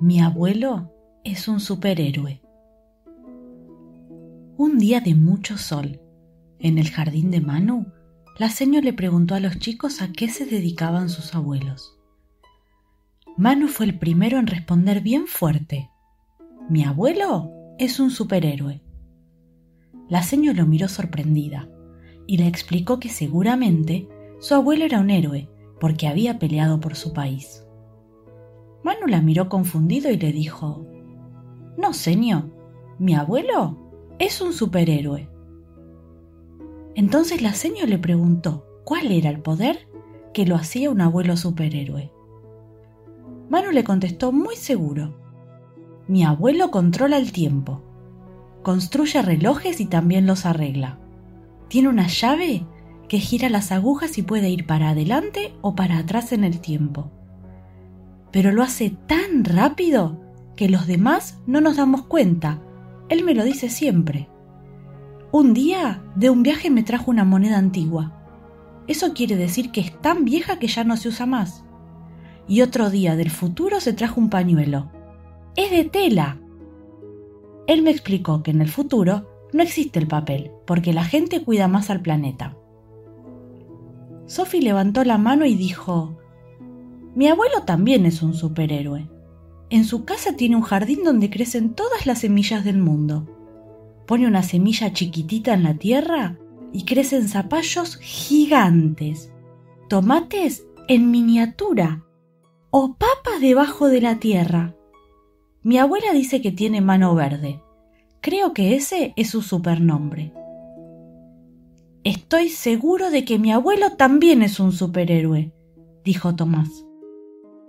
Mi abuelo es un superhéroe. Un día de mucho sol, en el jardín de Manu, la señora le preguntó a los chicos a qué se dedicaban sus abuelos. Manu fue el primero en responder bien fuerte. Mi abuelo es un superhéroe. La señora lo miró sorprendida y le explicó que seguramente su abuelo era un héroe porque había peleado por su país. Manu la miró confundido y le dijo, No, señor, mi abuelo es un superhéroe. Entonces la señora le preguntó cuál era el poder que lo hacía un abuelo superhéroe. Manu le contestó muy seguro, Mi abuelo controla el tiempo, construye relojes y también los arregla. Tiene una llave que gira las agujas y puede ir para adelante o para atrás en el tiempo pero lo hace tan rápido que los demás no nos damos cuenta. Él me lo dice siempre. Un día de un viaje me trajo una moneda antigua. Eso quiere decir que es tan vieja que ya no se usa más. Y otro día del futuro se trajo un pañuelo. Es de tela. Él me explicó que en el futuro no existe el papel, porque la gente cuida más al planeta. Sophie levantó la mano y dijo, mi abuelo también es un superhéroe. En su casa tiene un jardín donde crecen todas las semillas del mundo. Pone una semilla chiquitita en la tierra y crecen zapallos gigantes, tomates en miniatura o papas debajo de la tierra. Mi abuela dice que tiene mano verde. Creo que ese es su supernombre. Estoy seguro de que mi abuelo también es un superhéroe, dijo Tomás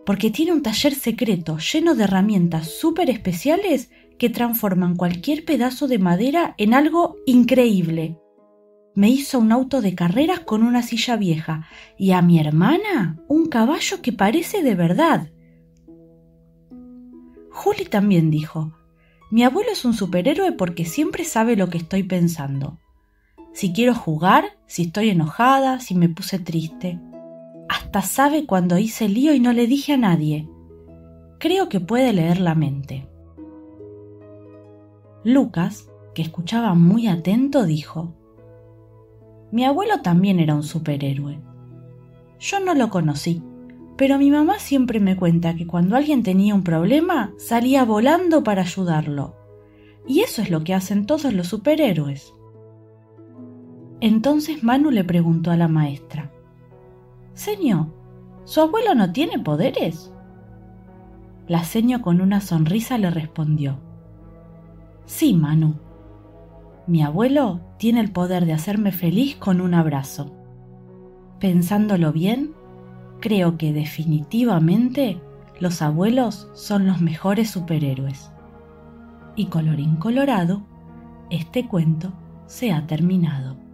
porque tiene un taller secreto lleno de herramientas súper especiales que transforman cualquier pedazo de madera en algo increíble. Me hizo un auto de carreras con una silla vieja y a mi hermana un caballo que parece de verdad. Juli también dijo, mi abuelo es un superhéroe porque siempre sabe lo que estoy pensando. Si quiero jugar, si estoy enojada, si me puse triste hasta sabe cuando hice lío y no le dije a nadie. Creo que puede leer la mente. Lucas, que escuchaba muy atento, dijo, Mi abuelo también era un superhéroe. Yo no lo conocí, pero mi mamá siempre me cuenta que cuando alguien tenía un problema salía volando para ayudarlo. Y eso es lo que hacen todos los superhéroes. Entonces Manu le preguntó a la maestra, Señor, ¿su abuelo no tiene poderes? La seño con una sonrisa le respondió, Sí, Manu. Mi abuelo tiene el poder de hacerme feliz con un abrazo. Pensándolo bien, creo que definitivamente los abuelos son los mejores superhéroes. Y colorín colorado, este cuento se ha terminado.